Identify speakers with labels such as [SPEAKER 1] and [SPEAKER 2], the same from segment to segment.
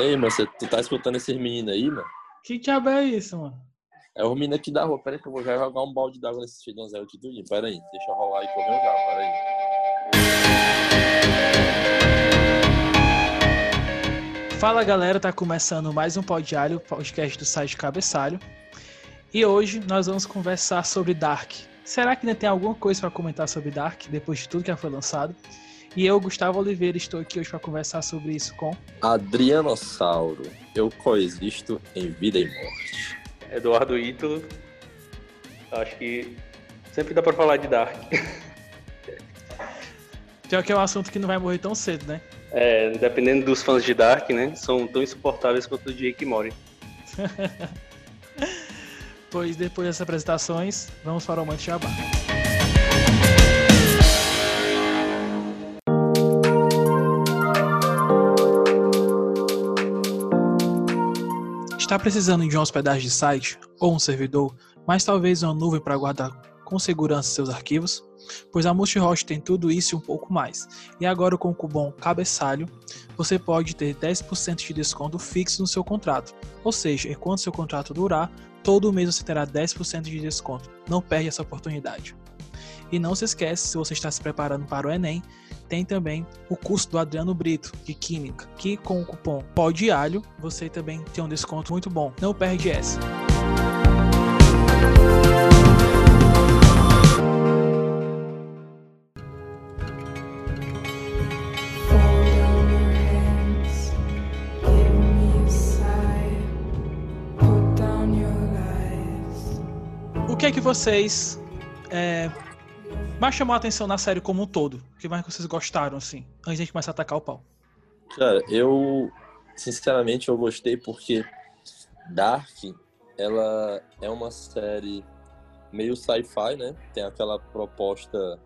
[SPEAKER 1] Ei, mano, você, tu tá escutando esses meninos aí, mano?
[SPEAKER 2] Que diabo é isso, mano?
[SPEAKER 1] É o menino aqui da rua. Pera aí que eu vou já jogar um balde d'água nesse feijãozinho aqui tudinho. Pera aí, deixa eu rolar aí que eu venho já. Pera aí.
[SPEAKER 2] Fala galera, tá começando mais um Alho, podcast do site Cabeçalho. E hoje nós vamos conversar sobre Dark. Será que ainda tem alguma coisa para comentar sobre Dark depois de tudo que já foi lançado? E eu, Gustavo Oliveira, estou aqui hoje para conversar sobre isso com
[SPEAKER 1] Adrianossauro. Eu coexisto em vida e morte.
[SPEAKER 3] Eduardo Ítalo. Acho que sempre dá para falar de Dark.
[SPEAKER 2] Pior que é um assunto que não vai morrer tão cedo, né?
[SPEAKER 3] É, dependendo dos fãs de Dark, né? São tão insuportáveis quanto o de Rick Mori.
[SPEAKER 2] pois depois dessas apresentações, vamos para o Mante Jabá. Está precisando de uma hospedagem de site ou um servidor, mas talvez uma nuvem para guardar com segurança seus arquivos? Pois a Multihost tem tudo isso e um pouco mais. E agora com o cupom CABEÇALHO, você pode ter 10% de desconto fixo no seu contrato. Ou seja, enquanto seu contrato durar, todo mês você terá 10% de desconto. Não perde essa oportunidade. E não se esqueça, se você está se preparando para o Enem, tem também o curso do Adriano Brito, de Química, que com o cupom PODALHO você também tem um desconto muito bom. Não perde essa. O que é que vocês é, mais chamou a atenção na série como um todo? O que mais vocês gostaram, assim, antes de a gente começar a atacar o pau?
[SPEAKER 1] Cara, eu, sinceramente, eu gostei porque Dark, ela é uma série meio sci-fi, né? Tem aquela proposta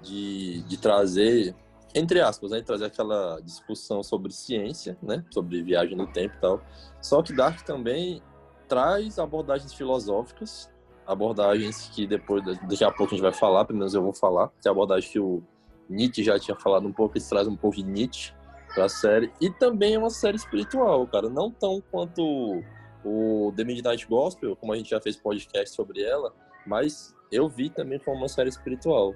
[SPEAKER 1] de, de trazer, entre aspas, né? Trazer aquela discussão sobre ciência, né? Sobre viagem no tempo e tal. Só que Dark também traz abordagens filosóficas abordagens que depois, daqui a pouco a gente vai falar, pelo menos eu vou falar. Tem a abordagem que o Nietzsche já tinha falado um pouco, eles trazem um pouco de Nietzsche pra série. E também é uma série espiritual, cara. Não tão quanto o The Midnight Gospel, como a gente já fez podcast sobre ela, mas eu vi também como uma série espiritual.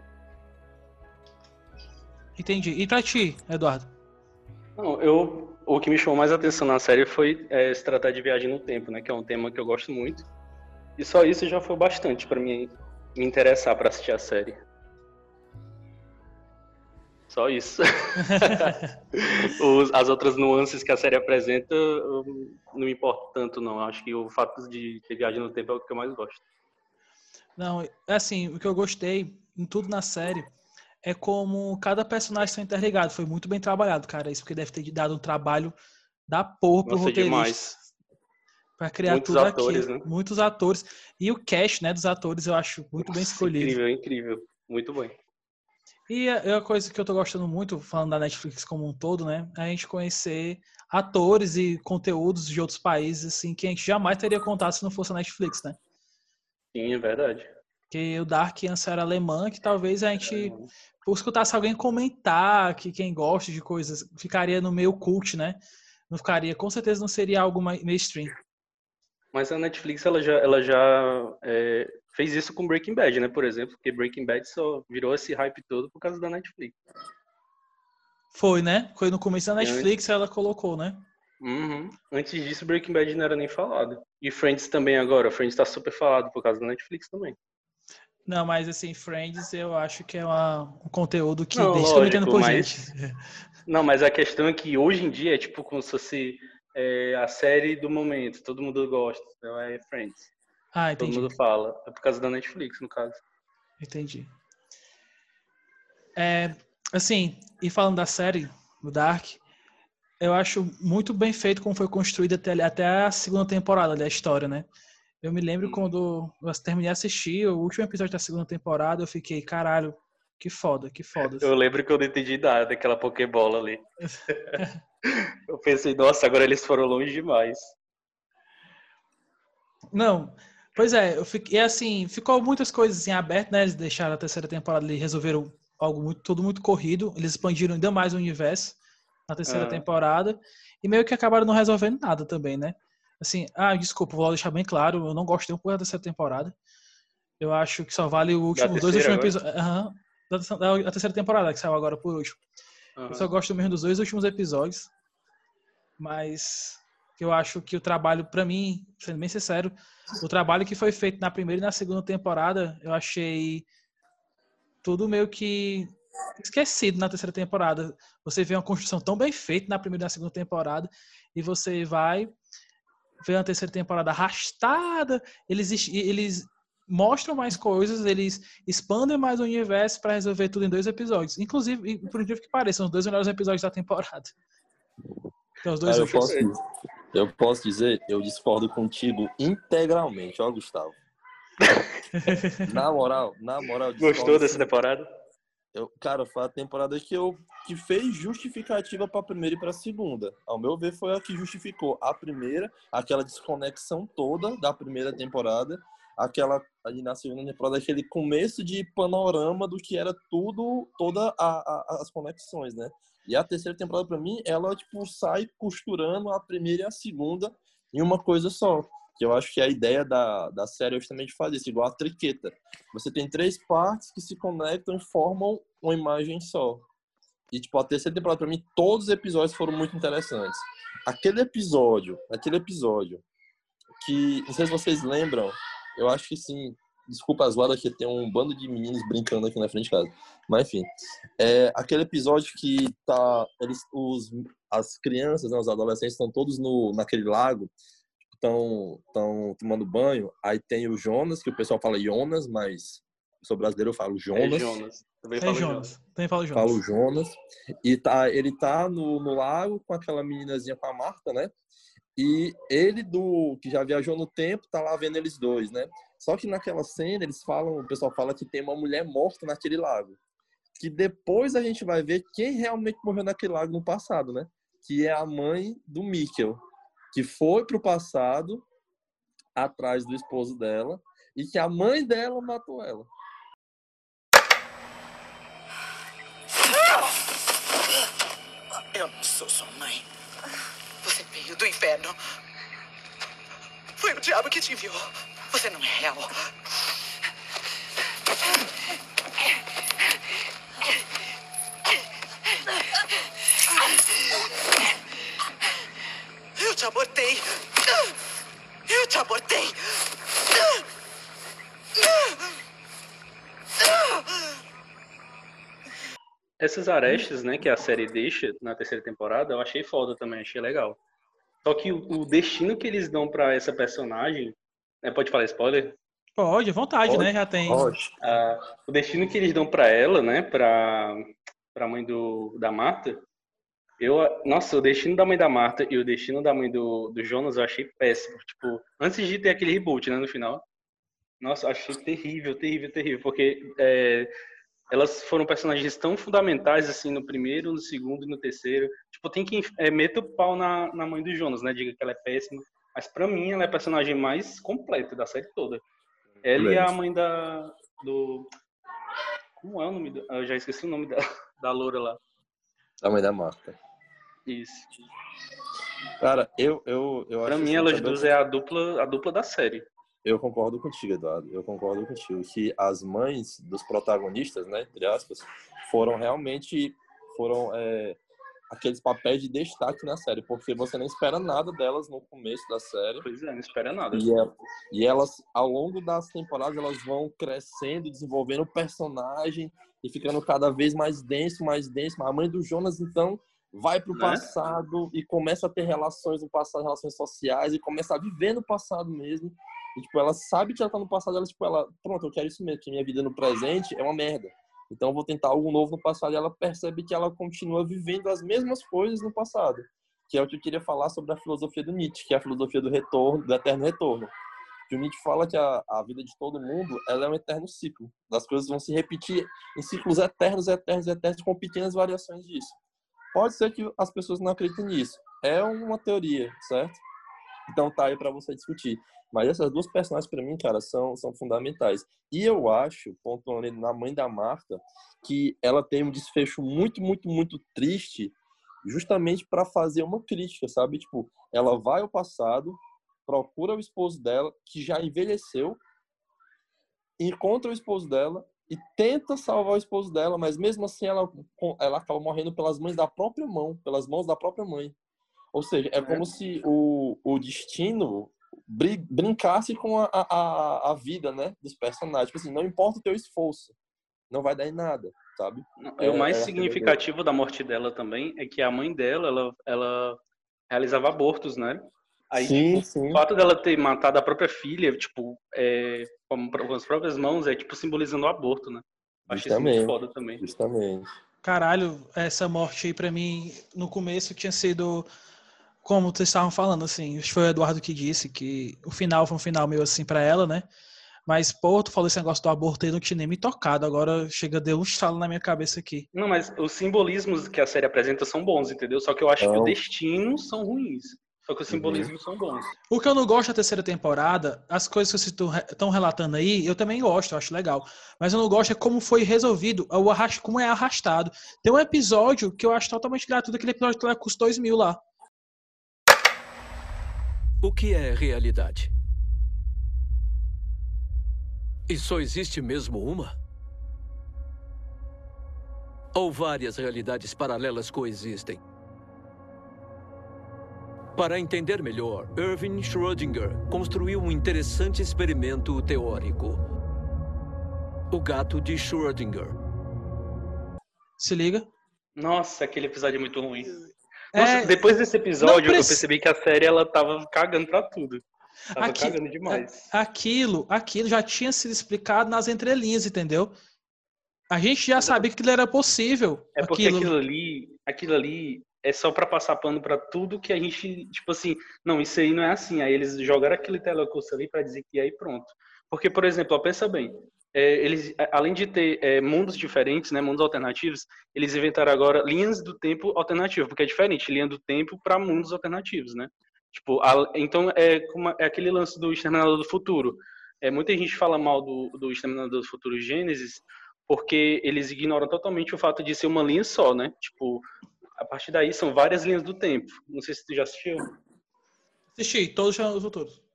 [SPEAKER 2] Entendi. E pra ti, Eduardo?
[SPEAKER 3] Não, eu, o que me chamou mais atenção na série foi é, se tratar de viagem no tempo, né? Que é um tema que eu gosto muito. E só isso já foi bastante para mim me interessar para assistir a série. Só isso. Os, as outras nuances que a série apresenta não me importa tanto, não. Acho que o fato de ter viagem no tempo é o que eu mais gosto.
[SPEAKER 2] Não, é assim, o que eu gostei em tudo na série é como cada personagem está interligado. Foi muito bem trabalhado, cara. Isso porque deve ter dado um trabalho da porra pro Nossa, roteirista. Demais para criar Muitos tudo atores, aqui. Né? Muitos atores. E o cast né, dos atores eu acho muito Nossa, bem escolhido.
[SPEAKER 3] Incrível, incrível. Muito bom.
[SPEAKER 2] E a, a, coisa que eu tô gostando muito, falando da Netflix como um todo, né? É a gente conhecer atores e conteúdos de outros países, assim, que a gente jamais teria contato se não fosse a Netflix, né?
[SPEAKER 3] Sim, é verdade.
[SPEAKER 2] Que o Dark antes era alemã, que talvez a gente, por escutasse alguém comentar que quem gosta de coisas, ficaria no meio cult, né? Não ficaria, com certeza não seria algo mainstream.
[SPEAKER 3] Mas a Netflix ela já, ela já é, fez isso com Breaking Bad, né? Por exemplo, porque Breaking Bad só virou esse hype todo por causa da Netflix.
[SPEAKER 2] Foi, né? Foi no começo da Netflix ela colocou, né?
[SPEAKER 3] Uhum. Antes disso, Breaking Bad não era nem falado. E Friends também agora. Friends tá super falado por causa da Netflix também.
[SPEAKER 2] Não, mas assim, Friends eu acho que é uma, um conteúdo que não, deixa lógico, por mas... gente.
[SPEAKER 3] Não, mas a questão é que hoje em dia é tipo como se fosse é a série do momento, todo mundo gosta, então é Friends.
[SPEAKER 2] Ah, entendi.
[SPEAKER 3] Todo mundo fala. É por causa da Netflix, no caso.
[SPEAKER 2] Entendi. É, assim, e falando da série, do Dark, eu acho muito bem feito como foi construída até, até a segunda temporada da história, né? Eu me lembro quando eu terminei de assistir o último episódio da segunda temporada, eu fiquei, caralho, que foda, que foda.
[SPEAKER 3] Eu lembro que eu não entendi nada daquela Pokébola ali. eu pensei, nossa, agora eles foram longe demais.
[SPEAKER 2] Não, pois é, eu fiquei assim, ficou muitas coisas assim abertas, né? Eles deixaram a terceira temporada ali, resolveram algo muito, tudo muito corrido, eles expandiram ainda mais o universo. na terceira temporada e meio que acabaram não resolvendo nada também, né? Assim, ah, desculpa, vou deixar bem claro, eu não gostei um pouco da terceira temporada. Eu acho que só vale o último, os dois últimos episódios. Uhum, da, da, terceira temporada, que saiu agora por último. Uhum. Eu só gosto mesmo dos dois últimos episódios. Mas eu acho que o trabalho, para mim, sendo bem sincero, o trabalho que foi feito na primeira e na segunda temporada, eu achei tudo meio que esquecido na terceira temporada. Você vê uma construção tão bem feita na primeira e na segunda temporada, e você vai ver a terceira temporada arrastada. Eles, eles mostram mais coisas, eles expandem mais o universo para resolver tudo em dois episódios. Inclusive, por incrível que pareça, são os dois melhores episódios da temporada.
[SPEAKER 1] Então, os dois ah, eu, posso, eu posso dizer, eu discordo contigo integralmente, ó, Gustavo. na moral, na moral.
[SPEAKER 3] Gostou dessa temporada?
[SPEAKER 1] Eu, cara, foi a temporada que eu que fez justificativa para a primeira e para a segunda. Ao meu ver, foi a que justificou a primeira, aquela desconexão toda da primeira temporada, aquela ali na segunda temporada aquele começo de panorama do que era tudo, toda as conexões, né? E a terceira temporada para mim, ela tipo sai costurando a primeira e a segunda em uma coisa só que eu acho que a ideia da, da série é justamente fazer isso, igual a triqueta. Você tem três partes que se conectam e formam uma imagem só. E, tipo, a terceira temporada, pra mim, todos os episódios foram muito interessantes. Aquele episódio, aquele episódio, que, não sei se vocês lembram, eu acho que sim, desculpa as guardas que tem um bando de meninos brincando aqui na frente de casa. Mas enfim, é aquele episódio que tá eles os as crianças, né, os adolescentes estão todos no naquele lago estão estão tomando banho, aí tem o Jonas, que o pessoal fala Jonas, mas sou brasileiro eu falo Jonas. É
[SPEAKER 3] Jonas.
[SPEAKER 2] Também falo é Jonas. Jonas. Também falo
[SPEAKER 1] Jonas. Falo Jonas. E tá, ele tá no, no lago com aquela meninazinha com a Marta, né? E ele do que já viajou no tempo tá lá vendo eles dois, né? Só que naquela cena eles falam, o pessoal fala que tem uma mulher morta naquele lago. Que depois a gente vai ver quem realmente morreu naquele lago no passado, né? Que é a mãe do Mikkel que foi para o passado atrás do esposo dela e que a mãe dela matou ela.
[SPEAKER 4] Eu não sou sua mãe. Veio do inferno. Foi o diabo que te enviou. Você não é real. te abortei. Eu te abortei.
[SPEAKER 3] Essas arestas, né, que a série deixa na terceira temporada, eu achei foda também, achei legal. Só que o, o destino que eles dão para essa personagem, né, pode falar spoiler?
[SPEAKER 2] Pode, à vontade, né, pode, né? Já tem. Pode.
[SPEAKER 3] Ah, o destino que eles dão para ela, né, para para mãe do da Marta, eu, nossa, o destino da mãe da Marta e o destino da mãe do, do Jonas eu achei péssimo. Tipo, antes de ter aquele reboot, né, no final. Nossa, eu achei terrível, terrível, terrível. Porque é, elas foram personagens tão fundamentais, assim, no primeiro, no segundo e no terceiro. Tipo, tem que é, meter o pau na, na mãe do Jonas, né? Diga que ela é péssima. Mas pra mim, ela é a personagem mais completa da série toda. Ela e a mãe da. do. Como é o nome? Do, eu já esqueci o nome da, da loura lá.
[SPEAKER 1] A mãe da Marta.
[SPEAKER 3] Isso.
[SPEAKER 1] Cara, eu, eu, eu
[SPEAKER 3] pra mim, assim, elas duas é a dupla, a dupla da série.
[SPEAKER 1] Eu concordo contigo, Eduardo. Eu concordo contigo que as mães dos protagonistas, né, entre aspas, foram realmente foram é, aqueles papéis de destaque na série, porque você não espera nada delas no começo da série.
[SPEAKER 3] Pois é, não espera nada.
[SPEAKER 1] E, é, e elas, ao longo das temporadas, elas vão crescendo, desenvolvendo o personagem e ficando cada vez mais denso, mais denso. A mãe do Jonas, então, vai para o né? passado e começa a ter relações no passado, relações sociais e começa a viver no passado mesmo. E, tipo, ela sabe que ela tá no passado, ela, tipo, ela, pronto, eu quero isso mesmo, que minha vida no presente é uma merda. Então eu vou tentar algo novo no passado e ela percebe que ela continua vivendo as mesmas coisas no passado. Que é o que eu queria falar sobre a filosofia do Nietzsche, que é a filosofia do retorno, do eterno retorno. Que o Nietzsche fala que a, a vida de todo mundo ela é um eterno ciclo. As coisas vão se repetir em ciclos eternos, eternos, eternos, com pequenas variações disso. Pode ser que as pessoas não acreditem nisso. É uma teoria, certo? Então tá aí para você discutir. Mas essas duas personagens para mim, cara, são, são fundamentais. E eu acho, pontuando na mãe da Marta, que ela tem um desfecho muito, muito, muito triste justamente para fazer uma crítica, sabe? Tipo, ela vai ao passado, procura o esposo dela, que já envelheceu, encontra o esposo dela e tenta salvar o esposo dela, mas mesmo assim ela, ela acaba morrendo pelas mãos da própria mão, pelas mãos da própria mãe. Ou seja, é como se o, o destino brincasse com a, a, a vida, né, dos personagens. Tipo assim, não importa o teu esforço, não vai dar em nada, sabe?
[SPEAKER 3] E o mais é, é significativo é... da morte dela também é que a mãe dela, ela, ela realizava abortos, né? Aí, sim, tipo, sim. o fato dela ter matado a própria filha, tipo, é, com, com as próprias mãos, é tipo simbolizando o aborto, né?
[SPEAKER 1] Acho isso muito foda também. Justamente.
[SPEAKER 2] Caralho, essa morte aí pra mim, no começo tinha sido como vocês estavam falando, assim, acho que foi o Eduardo que disse que o final foi um final meio assim para ela, né? Mas, pô, tu falou esse negócio do aborto aí, não tinha nem me tocado. Agora chega, deu um estalo na minha cabeça aqui.
[SPEAKER 3] Não, mas os simbolismos que a série apresenta são bons, entendeu? Só que eu acho que o destino são ruins. Só que os simbolismos uhum. são bons.
[SPEAKER 2] O que eu não gosto da terceira temporada, as coisas que vocês estão relatando aí, eu também gosto, eu acho legal. Mas eu não gosto é como foi resolvido, o arrast... como é arrastado. Tem um episódio que eu acho totalmente gratuito, aquele episódio que custa dois mil lá.
[SPEAKER 5] O que é realidade? E só existe mesmo uma? Ou várias realidades paralelas coexistem? Para entender melhor, Irving Schrödinger construiu um interessante experimento teórico. O gato de Schrödinger.
[SPEAKER 2] Se liga.
[SPEAKER 3] Nossa, aquele episódio é muito ruim. Nossa, é... depois desse episódio, eu percebi que a série ela tava cagando pra tudo. Tava Aqui... cagando demais.
[SPEAKER 2] Aquilo, aquilo já tinha sido explicado nas entrelinhas, entendeu? A gente já sabia que aquilo era possível.
[SPEAKER 3] É porque aquilo, aquilo ali, aquilo ali é só para passar pano para tudo que a gente, tipo assim, não, isso aí não é assim. Aí eles jogaram aquele telecurso ali para dizer que aí pronto. Porque, por exemplo, ó, pensa bem, é, eles, além de ter é, mundos diferentes, né, mundos alternativos, eles inventaram agora linhas do tempo alternativo, porque é diferente, linha do tempo para mundos alternativos, né? Tipo, a, então é, como, é aquele lance do Exterminador do Futuro. É, muita gente fala mal do, do Exterminador do Futuro Gênesis, porque eles ignoram totalmente o fato de ser uma linha só, né? Tipo, a partir daí são várias linhas do tempo. Não sei se tu já assistiu.
[SPEAKER 2] Assisti, todos os futuros.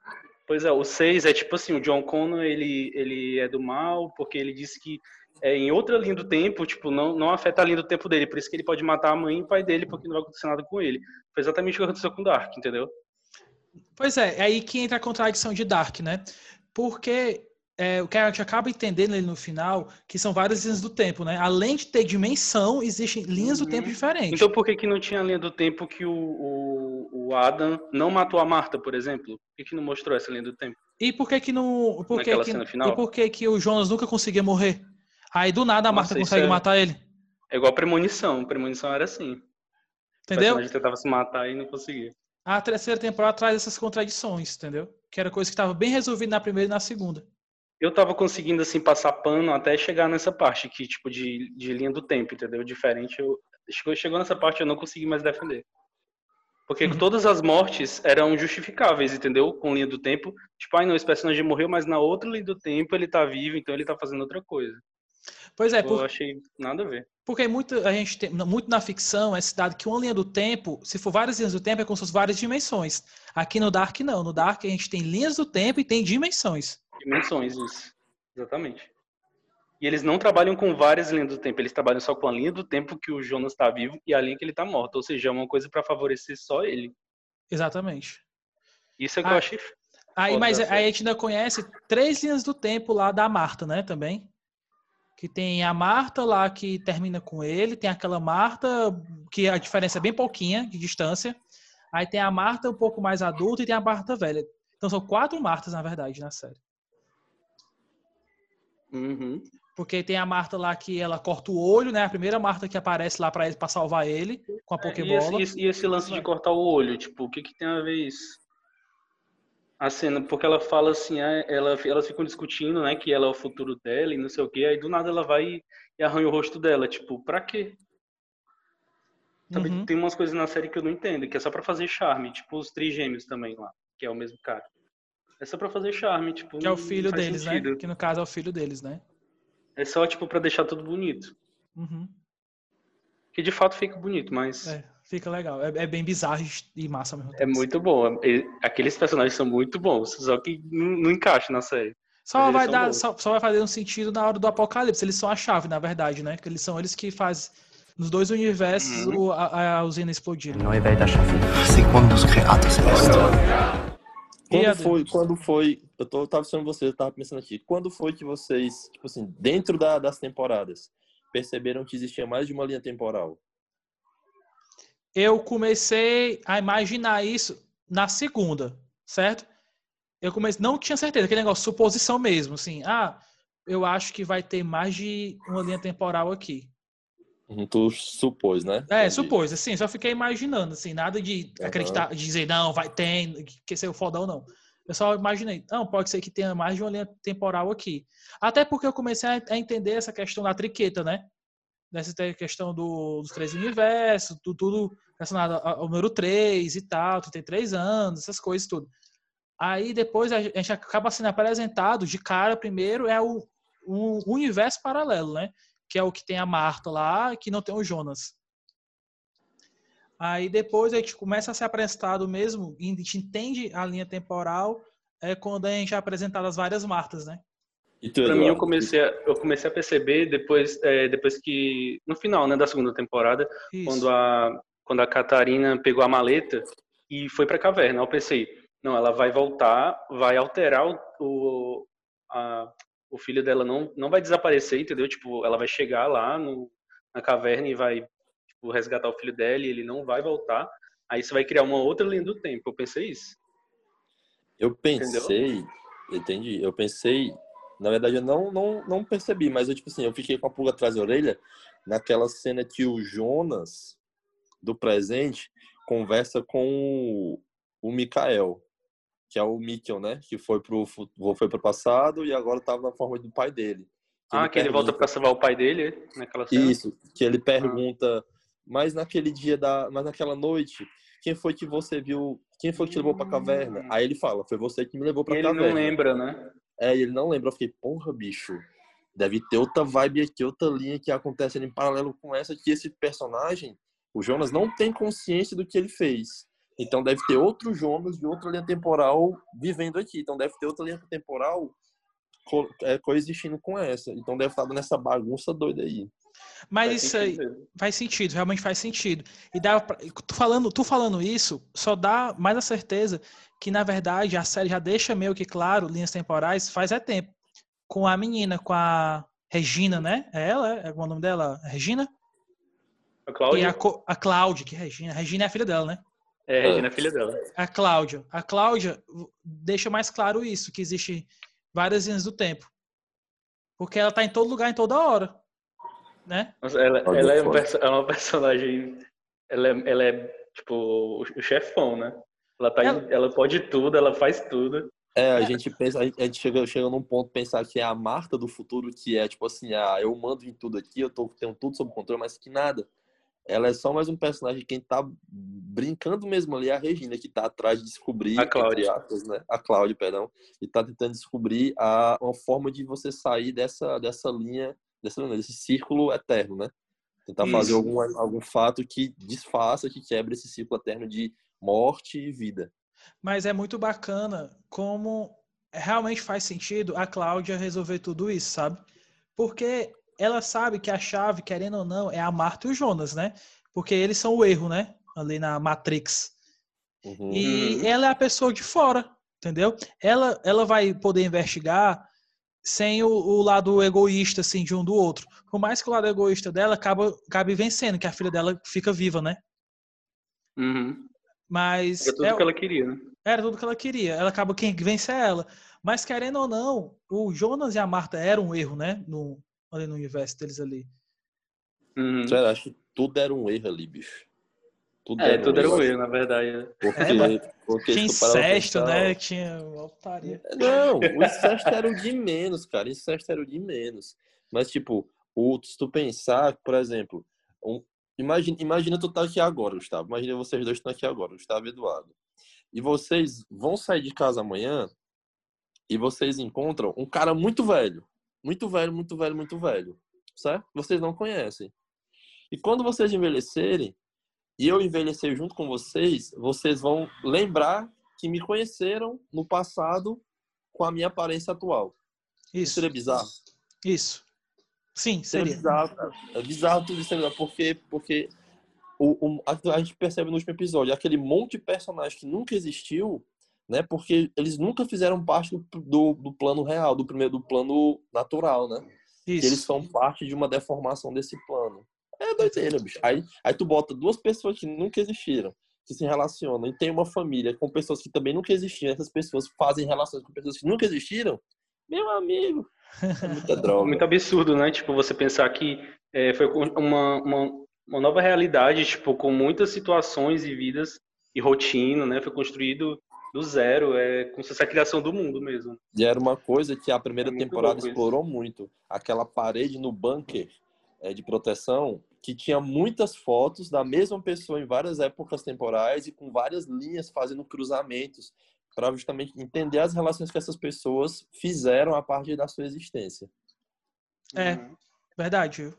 [SPEAKER 3] Pois é, o 6 é tipo assim, o John Connor, ele, ele é do mal, porque ele disse que é, em outra linha do tempo, tipo, não, não afeta a linha do tempo dele, por isso que ele pode matar a mãe e o pai dele, porque não vai acontecer nada com ele. Foi exatamente o que aconteceu com o Dark, entendeu?
[SPEAKER 2] Pois é, é aí que entra a contradição de Dark, né? Porque é, o que a gente acaba entendendo ali no final, que são várias linhas do tempo, né? Além de ter dimensão, existem linhas uhum. do tempo uhum. diferentes.
[SPEAKER 3] Então por que, que não tinha linha do tempo que o, o, o Adam não matou a Marta, por exemplo? Que, que não mostrou essa linha do tempo?
[SPEAKER 2] E por que que não... Por que que, e por que que o Jonas nunca conseguia morrer? Aí do nada a Marta Nossa, consegue é... matar ele.
[SPEAKER 3] É igual a premonição. Premonição era assim.
[SPEAKER 2] Entendeu?
[SPEAKER 3] A gente tentava se matar e não conseguia.
[SPEAKER 2] A terceira temporada traz essas contradições, entendeu? Que era coisa que estava bem resolvida na primeira e na segunda
[SPEAKER 3] eu tava conseguindo, assim, passar pano até chegar nessa parte aqui, tipo, de, de linha do tempo, entendeu? Diferente, eu, chegou, chegou nessa parte eu não consegui mais defender. Porque uhum. todas as mortes eram justificáveis, entendeu? Com linha do tempo. Tipo, ai não, esse personagem morreu, mas na outra linha do tempo ele tá vivo, então ele tá fazendo outra coisa.
[SPEAKER 2] Pois é,
[SPEAKER 3] por... eu achei nada a ver.
[SPEAKER 2] Porque muito, a gente tem, muito na ficção é citado que uma linha do tempo, se for várias linhas do tempo, é como se fossem várias dimensões. Aqui no Dark, não. No Dark a gente tem linhas do tempo e tem dimensões.
[SPEAKER 3] Dimensões, isso. Exatamente. E eles não trabalham com várias linhas do tempo, eles trabalham só com a linha do tempo que o Jonas está vivo e a linha que ele está morto. Ou seja, é uma coisa para favorecer só ele.
[SPEAKER 2] Exatamente.
[SPEAKER 3] Isso é que ah, eu achei.
[SPEAKER 2] Aí, mas aí a gente ainda conhece três linhas do tempo lá da Marta, né? Também. Que tem a Marta lá que termina com ele, tem aquela Marta que a diferença é bem pouquinha de distância. Aí tem a Marta um pouco mais adulta e tem a Marta velha. Então são quatro Martas, na verdade, na série.
[SPEAKER 3] Uhum.
[SPEAKER 2] Porque tem a Marta lá que ela corta o olho, né? A primeira Marta que aparece lá para ele para salvar ele com a é, Pokébola.
[SPEAKER 3] E esse, e esse, lance de cortar o olho, tipo, o que, que tem a ver isso? A cena, porque ela fala assim, é, ela, elas ficam discutindo, né, que ela é o futuro dela e não sei o quê, aí do nada ela vai e, arranha o rosto dela, tipo, pra quê? Uhum. Tem umas coisas na série que eu não entendo, que é só pra fazer charme, tipo os trigêmeos também lá, que é o mesmo cara. É só pra fazer charme, tipo.
[SPEAKER 2] Que é o filho deles, né? sentido. né? Que no caso é o filho deles, né?
[SPEAKER 3] É só, tipo, pra deixar tudo bonito.
[SPEAKER 2] Uhum.
[SPEAKER 3] Que de fato fica bonito, mas.
[SPEAKER 2] É, Fica legal. É, é bem bizarro e massa mesmo.
[SPEAKER 3] É muito bom. E- Aqueles personagens são muito bons, só que não, não encaixa na série.
[SPEAKER 2] Só vai dar, só, só vai fazer um sentido na hora do apocalipse. Eles são a chave, na verdade, né? Que eles são eles que fazem nos dois universos
[SPEAKER 3] Uhum.
[SPEAKER 2] o- a, a usina explodir.
[SPEAKER 6] No réveil d'Achafé.
[SPEAKER 7] C'est quando creato celeste.
[SPEAKER 2] E
[SPEAKER 1] Quando foi, quando foi, eu, tô, eu tava pensando você, eu tava pensando aqui, quando foi que vocês, tipo assim, dentro da- das temporadas, perceberam que existia mais de uma linha temporal?
[SPEAKER 2] Eu comecei a imaginar isso na segunda, certo? Eu comecei, não tinha certeza, aquele negócio, suposição mesmo, assim, ah, eu acho que vai ter mais de uma linha temporal aqui.
[SPEAKER 1] Uhum, Tu supôs, né?
[SPEAKER 2] É,
[SPEAKER 1] Entendi.
[SPEAKER 2] supôs, assim, só fiquei imaginando, assim, nada de
[SPEAKER 1] Aham.
[SPEAKER 2] acreditar, de dizer, não, vai ter, que ser o fodão, não. Eu só imaginei, não, pode ser que tenha mais de uma linha temporal aqui. Até porque eu comecei a entender essa questão da triqueta, né? Dessa te- questão do- dos três universos, tu- tudo relacionado ao número 3 e tal, 33 anos, essas coisas tudo. Aí depois a gente acaba sendo apresentado de cara, primeiro, é o, um universo paralelo, né? Que é o que tem a Marta lá, que não tem o Jonas. Aí depois a gente começa a ser apresentado mesmo, e a gente entende a linha temporal, é quando a gente é apresentado as várias Martas, né?
[SPEAKER 3] Pra mim, eu comecei, a, eu comecei a perceber depois, é, depois que, no final né, da segunda temporada,
[SPEAKER 2] Isso.
[SPEAKER 3] quando a, quando a Catarina pegou a maleta e foi pra caverna. Eu pensei, não, ela vai voltar, vai alterar o, o, a- o filho dela, não, não vai desaparecer, entendeu? Tipo, ela vai chegar lá no, na caverna e vai tipo, resgatar o filho dela e ele não vai voltar. Aí isso vai criar uma outra linha do tempo. Eu pensei isso.
[SPEAKER 1] Eu pensei, entendi, eu pensei, na verdade eu não, não, não percebi, mas eu tipo assim, eu fiquei com a pulga atrás da orelha naquela cena que o Jonas, do presente, conversa com o, o Mikael, que é o Mikkel, né? Que foi pro, foi pro passado e agora tava na forma do pai dele.
[SPEAKER 3] Ah, que ele volta pra salvar o pai dele naquela cena.
[SPEAKER 1] Isso, que ele pergunta, mas naquele dia da, mas naquela noite, quem foi que você viu? Quem foi que te levou pra caverna?
[SPEAKER 3] Hum.
[SPEAKER 1] Aí ele fala, foi você que me levou pra
[SPEAKER 3] E ele
[SPEAKER 1] caverna.
[SPEAKER 3] não lembra, né?
[SPEAKER 1] É, ele não lembra. Eu fiquei, porra, bicho. Deve ter outra vibe aqui, outra linha que acontece em paralelo com essa, que esse personagem, o Jonas, não tem consciência do que ele fez. Então deve ter outro Jonas de outra linha temporal vivendo aqui. Então deve ter outra linha temporal co é, coexistindo com essa. Então deve estar nessa bagunça doida aí.
[SPEAKER 2] Mas
[SPEAKER 3] Faz
[SPEAKER 2] isso aí
[SPEAKER 3] mesmo.
[SPEAKER 2] faz sentido, realmente faz sentido. E dá pra, tu falando, tu falando isso, só dá mais a certeza que na verdade a série já deixa meio que claro linhas temporais faz é tempo. Com a menina, com a Regina, né? É ela, é é o nome dela? Regina?
[SPEAKER 3] A
[SPEAKER 2] E
[SPEAKER 3] Cláudia?
[SPEAKER 2] a, Co- a Cláudia, que é Regina. A Regina é a filha dela, né?
[SPEAKER 3] É, a Regina é filha dela.
[SPEAKER 2] A Cláudia. A Cláudia deixa mais claro isso, que existe várias linhas do tempo. Porque ela tá em todo lugar, em toda hora. Né?
[SPEAKER 3] Ela, ela é, um é uma personagem. Ela é, ela é, tipo, o, chefão, né? Ela, tá em-
[SPEAKER 2] Ela-
[SPEAKER 3] ela pode tudo, ela faz tudo.
[SPEAKER 1] É, a gente pensa, a gente- chega, chega num ponto de pensar que é a Marta do futuro, que é tipo assim, ah, eu mando em tudo aqui, eu tô, tenho tudo sob controle, mas que nada. Ela é só mais um personagem, quem tá brincando mesmo ali é a Regina, que tá atrás de descobrir,
[SPEAKER 3] A Cláudia.
[SPEAKER 1] né? A Cláudia, perdão, e tá tentando descobrir a, uma forma de você sair dessa, dessa linha, dessa, linha, desse círculo eterno, né? Tentar fazer
[SPEAKER 3] Isso.
[SPEAKER 1] algum, algum fato que desfaça, que quebre esse ciclo eterno de morte e vida.
[SPEAKER 2] Mas é muito bacana como realmente faz sentido a Cláudia resolver tudo isso, sabe? Porque ela sabe que a chave, querendo ou não, é a Marta e o Jonas, né? Porque eles são o erro, né? Ali na Matrix.
[SPEAKER 1] Uhum.
[SPEAKER 2] E ela é a pessoa de fora, entendeu? Ela, ela vai poder investigar sem o, o lado egoísta, assim, de um do outro. Por mais que o lado egoísta dela acaba, acabe vencendo, que a filha dela fica viva, né?
[SPEAKER 3] Uhum.
[SPEAKER 2] Mas
[SPEAKER 3] Era tudo
[SPEAKER 2] é-
[SPEAKER 3] que ela queria, né?
[SPEAKER 2] era tudo que ela queria. Ela acaba quem vence é ela. Mas querendo ou não, o Jonas e a Marta eram um erro, né? No, ali no universo deles ali.
[SPEAKER 3] Uhum.
[SPEAKER 1] Sério, acho que tudo era um erro ali, bicho. Tudo
[SPEAKER 3] É, tudo era um
[SPEAKER 1] erro.
[SPEAKER 3] na verdade. né?
[SPEAKER 1] Porque,
[SPEAKER 2] É, mas
[SPEAKER 1] porque
[SPEAKER 2] Tinha incesto,
[SPEAKER 1] pensar,
[SPEAKER 2] né? Tinha altaria.
[SPEAKER 1] Não, o incesto era o de menos, cara. O incesto era o de menos. Mas, tipo, o, se tu pensar, por exemplo, um, imagina, imagina tu tá aqui agora, Gustavo. Imagina vocês dois estão aqui agora, Gustavo e Eduardo. E vocês vão sair de casa amanhã e vocês encontram um cara muito velho. Muito velho, muito velho, muito velho. Certo? Vocês não conhecem. E quando vocês envelhecerem e eu envelhecer junto com vocês, vocês vão lembrar que me conheceram no passado com a minha aparência atual. Isso. Seria bizarro?
[SPEAKER 2] Isso. Sim, seria.
[SPEAKER 1] É bizarro, cara. É bizarro tudo isso, porque, porque o, o, a, gente percebe no último episódio aquele monte de personagem que nunca existiu, né? Porque eles nunca fizeram parte do, do, plano real, do primeiro do plano natural, né? Eles são parte de uma deformação desse plano. É doideira, bicho. Aí, aí tu bota duas pessoas que nunca existiram, que se relacionam, e tem uma família com pessoas que também nunca existiram, essas pessoas fazem relações com pessoas que nunca existiram. Meu amigo, é muita droga.
[SPEAKER 3] Muito absurdo, né? Tipo, você pensar que é, foi uma, uma, uma nova realidade, tipo, com muitas situações e vidas e rotina, né? Foi construído do zero, é como se fosse a criação do mundo mesmo.
[SPEAKER 1] E era uma coisa que a primeira é temporada explorou muito. Aquela parede no bunker é, de proteção que tinha muitas fotos da mesma pessoa em várias épocas temporais e com várias linhas fazendo cruzamentos para justamente entender as relações que essas pessoas fizeram a partir da sua existência.
[SPEAKER 2] É, uhum. verdade.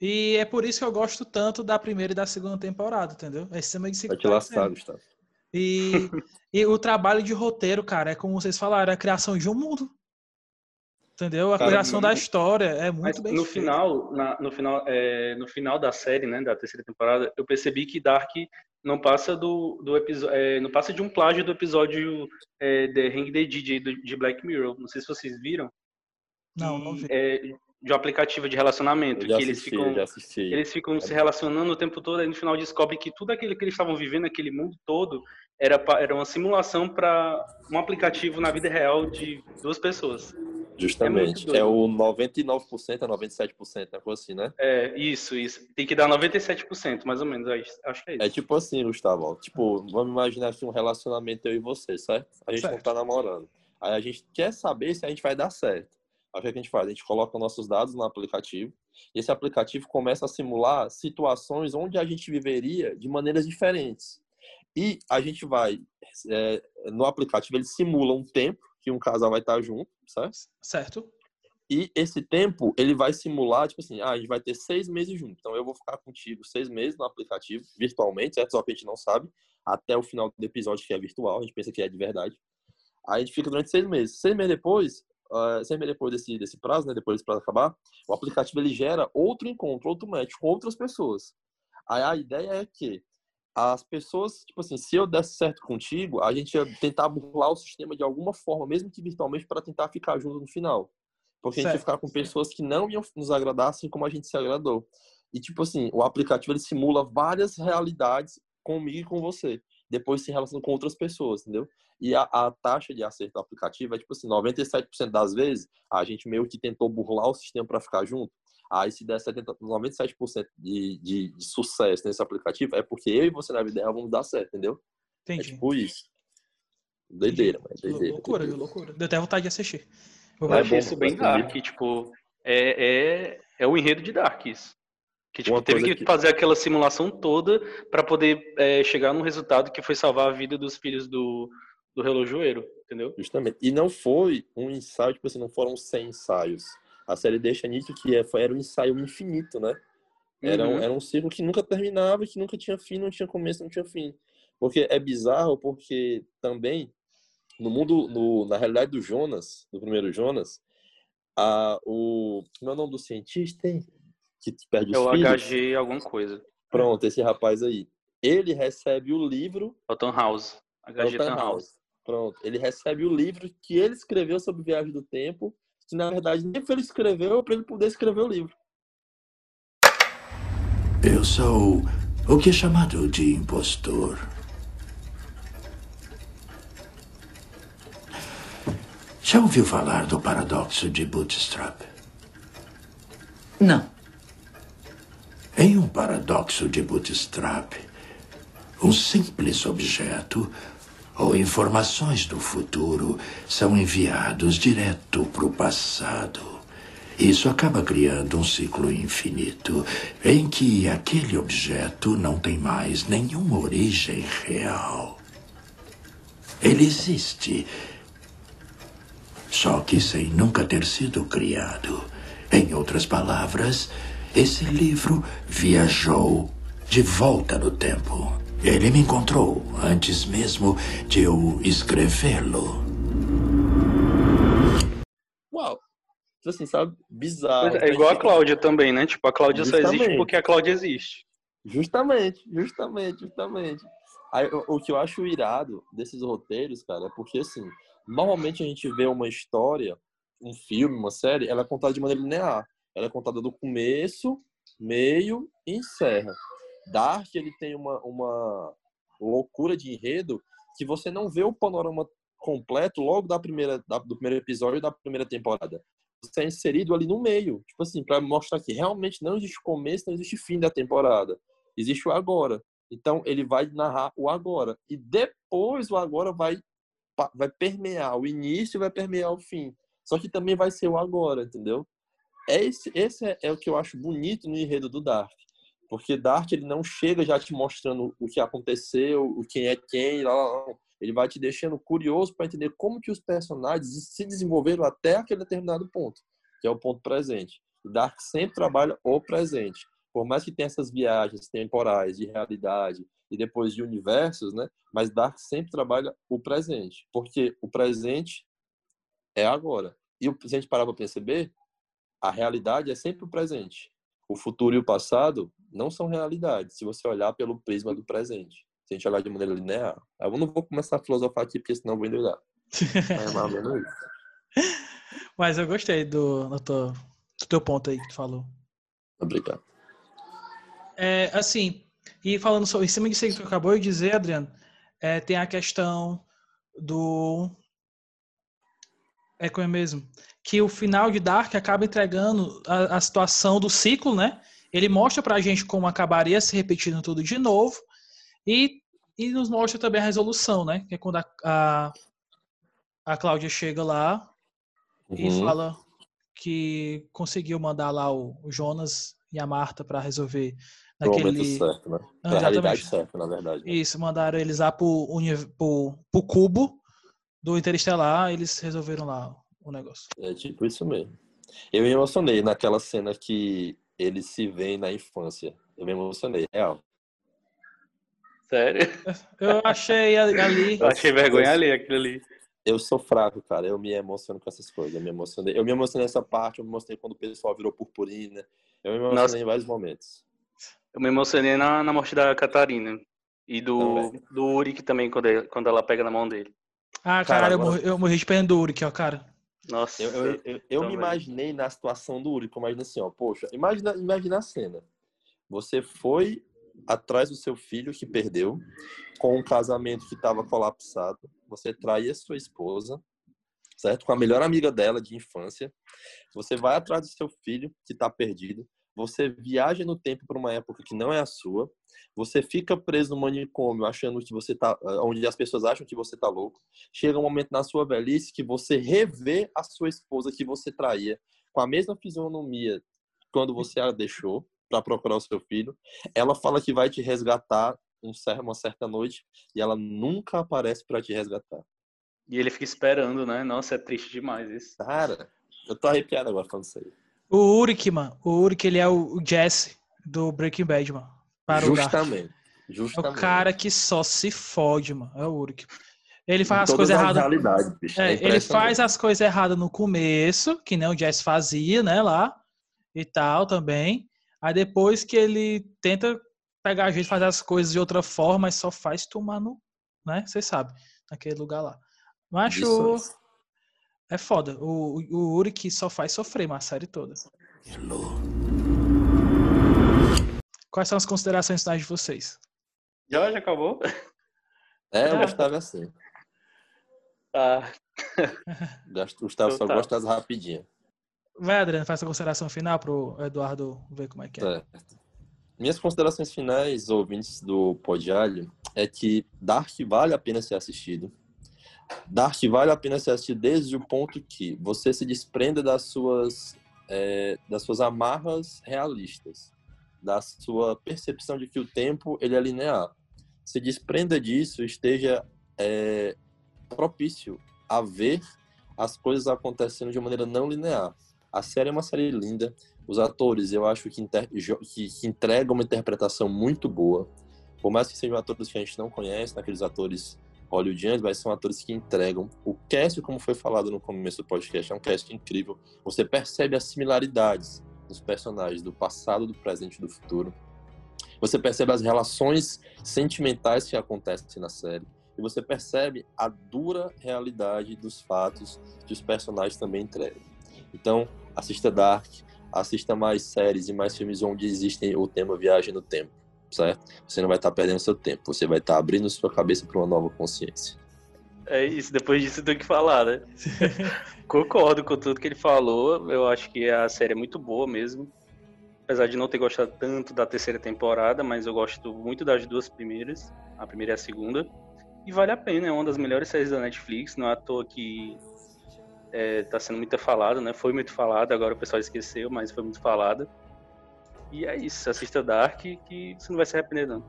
[SPEAKER 2] E é por isso que eu gosto tanto da primeira e da segunda temporada, entendeu? É sistema de
[SPEAKER 1] Vai te lascar, Gustavo.
[SPEAKER 2] E, e o trabalho de roteiro, cara, é como vocês falaram, é a criação de um mundo. Entendeu? A cara, criação da história é muito bem
[SPEAKER 3] no
[SPEAKER 2] feito.
[SPEAKER 3] final, na, no final, é, no final da série, né, da terceira temporada, eu percebi que Dark não passa do, do episódio, é, não passa de um plágio do episódio é, The Hang the DJ de Black Mirror. Não sei se vocês viram.
[SPEAKER 2] Não, não vi.
[SPEAKER 3] É, de um aplicativo de relacionamento, que
[SPEAKER 1] assisti,
[SPEAKER 3] eles ficam, eles ficam se relacionando o tempo todo, e no final descobre que tudo aquilo que eles estavam vivendo, aquele mundo todo, era, era uma simulação para um aplicativo na vida real de duas pessoas.
[SPEAKER 1] Justamente. É, é o 99% a 97%, é coisa assim, né?
[SPEAKER 3] É, isso, isso. Tem que dar 97%, mais ou menos. Acho que é isso.
[SPEAKER 1] É tipo assim, Gustavo. Tipo, vamos imaginar assim, um relacionamento eu e você, certo? A gente certo. não tá namorando. Aí a gente quer saber se a gente vai dar certo. Aí o que a gente faz? A gente coloca nossos dados no aplicativo e esse aplicativo começa a simular situações onde a gente viveria de maneiras diferentes. E a gente vai, é, no aplicativo, ele simula um tempo que um casal vai estar junto, certo?
[SPEAKER 2] Certo.
[SPEAKER 1] E esse tempo, ele vai simular, tipo assim, ah, a gente vai ter seis meses junto. Então, eu vou ficar contigo seis meses no aplicativo, virtualmente, certo? Só que a gente não sabe, até o final do episódio, que é virtual, a gente pensa que é de verdade. Aí a gente fica durante seis meses. Seis meses depois, uh, seis meses depois desse, desse prazo, né, depois desse prazo acabar, o aplicativo, ele gera outro encontro, outro match com outras pessoas. Aí a ideia é que as pessoas, tipo assim, se eu desse certo contigo, a gente ia tentar burlar o sistema de alguma forma, mesmo que virtualmente, para tentar ficar junto no final. Porque certo. a gente ia ficar com pessoas que não iam nos agradar assim como a gente se agradou. E, tipo assim, o aplicativo ele simula várias realidades comigo e com você. Depois se relaciona com outras pessoas, entendeu? E a, a taxa de acerto do aplicativo é, tipo assim, 97% das vezes a gente meio que tentou burlar o sistema para ficar junto. Aí se der 70, 97% de, de, de sucesso nesse aplicativo, é porque eu e você na vida real vamos dar certo, entendeu? É Entendi. É tipo isso. Doideira, mas doideira.
[SPEAKER 2] Loucura, doideira. loucura. Deu até vontade de assistir.
[SPEAKER 3] Eu é achei isso bem dark, tipo, é, é, é o enredo de Dark isso. Que tipo, teve que, que, fazer aquela simulação toda para poder é, chegar num resultado que foi salvar a vida dos filhos do, do relojoeiro, entendeu?
[SPEAKER 1] Justamente. E não foi um ensaio, tipo assim, não foram 100 ensaios a série deixa nisso que é, era um ensaio infinito, né? Era, uhum. um, era um ciclo que nunca terminava, que nunca tinha fim, não tinha começo, não tinha fim. Porque é bizarro, porque também, no mundo, no, na realidade do Jonas, do primeiro Jonas, a, o. Como é o nome do cientista, hein? Que perde os
[SPEAKER 3] é o
[SPEAKER 1] filhos?
[SPEAKER 3] HG alguma coisa.
[SPEAKER 1] Pronto, esse rapaz aí. Ele recebe o livro.
[SPEAKER 3] É o House. HG
[SPEAKER 1] House. House. Pronto. Ele recebe o livro que ele escreveu sobre viagem do tempo que na verdade nem foi ele escreveu para ele poder escrever o livro.
[SPEAKER 6] Eu sou o que é chamado de impostor. Já ouviu falar do paradoxo de Bootstrap?
[SPEAKER 8] Não.
[SPEAKER 6] Em um paradoxo de Bootstrap, um simples objeto ou informações do futuro são enviados direto para o passado. Isso acaba criando um ciclo infinito em que aquele objeto não tem mais nenhuma origem real. Ele existe, só que sem nunca ter sido criado. Em outras palavras, esse livro viajou de volta no tempo. Ele me encontrou antes mesmo de eu escrevê-lo.
[SPEAKER 1] Uau! Tipo assim, sabe? Bizarro.
[SPEAKER 3] É, é igual a Cláudia também, né? Tipo, a Cláudia só existe
[SPEAKER 1] Justamente.
[SPEAKER 3] porque a Cláudia existe.
[SPEAKER 1] Justamente, justamente, justamente. Aí, o, o que eu acho irado desses roteiros, cara, é porque assim, normalmente a gente vê uma história, um filme, uma série, ela é contada de maneira linear. Ela é contada do começo, meio e encerra. Dark, ele tem uma, uma loucura de enredo que você não vê o panorama completo logo da primeira, da- do primeiro episódio da primeira temporada. Você é inserido ali no meio, tipo assim, para mostrar que realmente não existe começo, não existe fim da temporada. Existe o agora. Então ele vai narrar o agora e depois o agora vai vai permear o início, vai permear o fim. Só que também vai ser o agora, entendeu? É esse, esse é, é o que eu acho bonito no enredo do Dark. Porque Dark ele não chega já te mostrando o que aconteceu, o quem é quem, lá, lá, lá. ele vai te deixando curioso para entender como que os personagens se desenvolveram até aquele determinado ponto, que é o ponto presente. O Dark sempre trabalha o presente. Por mais que tenha essas viagens temporais de realidade e depois de universos, né? Mas Dark sempre trabalha o presente, porque o presente é agora. E o- se a gente parar para perceber, a realidade é sempre o presente. O futuro e o passado não são realidades, se você olhar pelo prisma do presente. Se a gente olhar de maneira linear. Eu não vou começar a filosofar aqui, porque senão eu vou endoidar. É mais ou menos isso.
[SPEAKER 2] Mas eu gostei do, do, teu, do teu ponto aí que tu falou.
[SPEAKER 1] Obrigado.
[SPEAKER 2] É, assim, e falando sobre, em cima disso que tu acabou de dizer, Adriano, é, tem a questão do. É como é mesmo? Que o final de Dark acaba entregando a, a situação do ciclo, né? Ele mostra pra gente como acabaria se repetindo tudo de novo e, e nos mostra também a resolução, né? Que é quando a, a, a Cláudia chega lá e
[SPEAKER 1] Uhum.
[SPEAKER 2] fala que conseguiu mandar lá o, o Jonas e a Marta pra resolver naquele
[SPEAKER 1] certo, né?
[SPEAKER 2] Ah,
[SPEAKER 1] realidade certa, na verdade. né?
[SPEAKER 2] isso, mandaram eles lá pro, pro, pro cubo do Interestelar, eles resolveram lá o negócio.
[SPEAKER 1] É tipo isso mesmo. Eu me emocionei naquela cena que eles se veem na infância. Eu me emocionei, real.
[SPEAKER 3] Sério?
[SPEAKER 2] Eu achei ali-.
[SPEAKER 3] Eu achei vergonha ali aquilo ali.
[SPEAKER 1] Eu sou fraco, cara. Eu me emociono com essas coisas. Eu me emocionei. Eu me emocionei nessa parte. Eu me emocionei quando o pessoal virou purpurina. Eu me emocionei
[SPEAKER 3] Nossa.
[SPEAKER 1] em vários momentos.
[SPEAKER 3] Eu me emocionei na, na morte da Catarina. E do,
[SPEAKER 1] Também.
[SPEAKER 3] do Uric também, quando, ele- quando ela pega na mão dele.
[SPEAKER 2] Ah,
[SPEAKER 1] Cara,
[SPEAKER 2] cara, eu,
[SPEAKER 1] agora-
[SPEAKER 2] morri, eu morri de pena do Uric, ó, cara.
[SPEAKER 3] Nossa.
[SPEAKER 1] Eu, eu, eu, eu me imaginei na situação do Uri. Eu imaginei assim, ó. Poxa, imagina, imagina a cena. Você foi atrás do seu filho que perdeu, com um casamento que estava colapsado. Você traía sua esposa, certo? Com a melhor amiga dela de infância. Você vai atrás do seu filho que está perdido. Você viaja no tempo para uma época que não é a sua. Você fica preso no manicômio achando que você tá, onde as pessoas acham que você tá louco. Chega um momento na sua velhice que você revê a sua esposa que você traía com a mesma fisionomia quando você a deixou para procurar o seu filho. Ela fala que vai te resgatar um uma certa noite e ela nunca aparece para te resgatar.
[SPEAKER 3] E ele fica esperando, né? Nossa, é triste demais isso.
[SPEAKER 1] Cara, eu tô arrepiado agora falando isso aí.
[SPEAKER 2] O Uric, mano. O Uric, ele é o o Jesse do Breaking Bad, mano. Para o Dark.
[SPEAKER 1] Justamente.
[SPEAKER 2] É
[SPEAKER 1] Justamente.
[SPEAKER 2] o cara que só se fode, mano. É o Uric. Ele faz
[SPEAKER 1] Em
[SPEAKER 2] as coisas erradas. É,
[SPEAKER 1] É
[SPEAKER 2] ele faz as coisas erradas no começo, que nem o Jess fazia, né, lá e tal também. Aí depois que ele tenta pegar a gente fazer as coisas de outra forma, mas só faz tomar no, né? Vocês sabem, naquele lugar lá. Mas acho
[SPEAKER 1] Isso.
[SPEAKER 2] É foda. O, o, o Uric só faz sofrer, mas a série toda.
[SPEAKER 6] Hello.
[SPEAKER 2] Quais são as considerações finais de vocês?
[SPEAKER 3] Já, já acabou?
[SPEAKER 1] É, o
[SPEAKER 2] Ah.
[SPEAKER 1] Gustavo é assim.
[SPEAKER 3] Tá.
[SPEAKER 1] O Gustavo só
[SPEAKER 3] Então tá.
[SPEAKER 1] gosta das rapidinhas.
[SPEAKER 2] Vai, Adriano, faz a consideração final pro Eduardo ver como é que é.
[SPEAKER 1] Certo. Minhas considerações finais, ouvintes do Podialho, é que Dark vale a pena ser assistido. Dark vale a pena ser assistido desde o ponto que você se desprenda das suas, é, das suas amarras realistas, da sua percepção de que o tempo ele é linear. Se desprenda disso, esteja é, propício a ver as coisas acontecendo de maneira não linear. A série é uma série linda, Os atores, eu acho que, inter... que, que entregam uma interpretação muito boa. Por mais que sejam atores que a gente não conhece, naqueles atores hollywoodianos, mas são atores que entregam. O cast, como foi falado no começo do podcast, é um cast incrível. Você percebe as similaridades dos personagens do passado, do presente e do futuro. Você percebe as relações sentimentais que acontecem na série. E você percebe a dura realidade dos fatos que os personagens também entregam. Então, assista Dark, assista mais séries e mais filmes onde existem o tema viagem no tempo, certo? Você não vai estar perdendo seu tempo, você vai estar abrindo sua cabeça para uma nova consciência.
[SPEAKER 3] É isso, depois disso tem que falar, né? Concordo com tudo que ele falou. Eu acho que a série é muito boa mesmo. Apesar de não ter gostado tanto da terceira temporada, mas eu gosto muito das duas primeiras, a primeira e a segunda. E vale a pena, é uma das melhores séries da Netflix, não é à toa que é, tá sendo muito falada, né? Foi muito falada, agora o pessoal esqueceu, mas foi muito falada. E é isso, assista Dark que você não vai se arrepender não.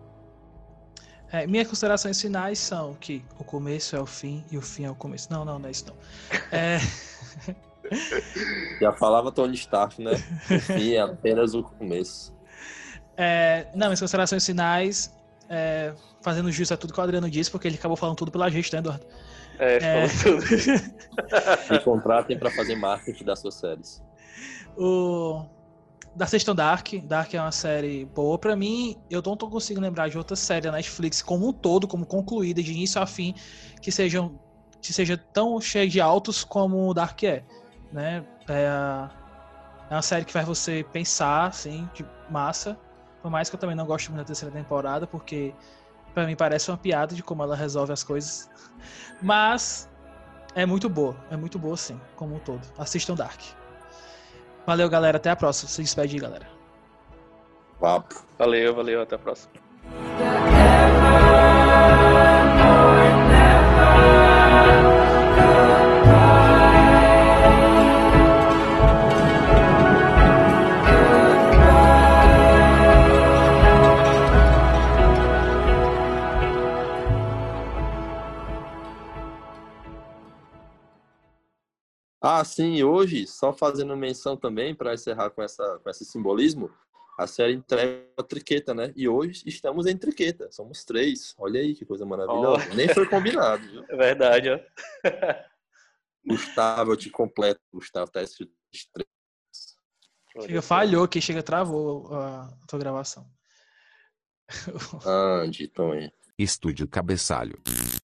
[SPEAKER 2] É, minhas considerações finais são que o começo é o fim e o fim é o começo. Não, não, não é isso não. É...
[SPEAKER 1] Já falava Tony Stark, né? O fim é apenas o começo.
[SPEAKER 2] É, não, minhas considerações finais, é, fazendo justo a tudo que o Adriano disse, porque ele acabou falando tudo pela gente, né, Eduardo?
[SPEAKER 3] É, é... falou tudo.
[SPEAKER 1] Me contratem para fazer marketing das suas séries.
[SPEAKER 2] O da Sexta Dark. Dark é uma série boa para mim. Eu não tô conseguindo lembrar de outra série da Netflix como um todo, como concluída, de início a fim, que sejam que seja tão cheia de altos como Dark é, né? É, é uma série que faz você pensar, assim, de massa. Por mais que eu também não goste muito da terceira temporada, porque para mim parece uma piada de como ela resolve as coisas. Mas é muito boa, é muito boa sim, como um todo. Assistam Dark. Valeu, galera. Até a próxima. Se despede aí, galera.
[SPEAKER 1] Papo.
[SPEAKER 3] Valeu, valeu. Até a próxima.
[SPEAKER 1] Ah, sim, hoje, só fazendo menção também, para encerrar com, essa, com esse simbolismo, a série entrega a triqueta, né? E hoje estamos em triqueta, somos três. Olha aí que coisa maravilhosa. Oh. Nem foi combinado, viu?
[SPEAKER 3] É verdade, ó.
[SPEAKER 1] Gustavo, eu te completo. Gustavo, tá escrito três.
[SPEAKER 2] Chega, falhou que chega, travou a tua gravação.
[SPEAKER 1] Ande, Tony.
[SPEAKER 8] Estúdio Cabeçalho.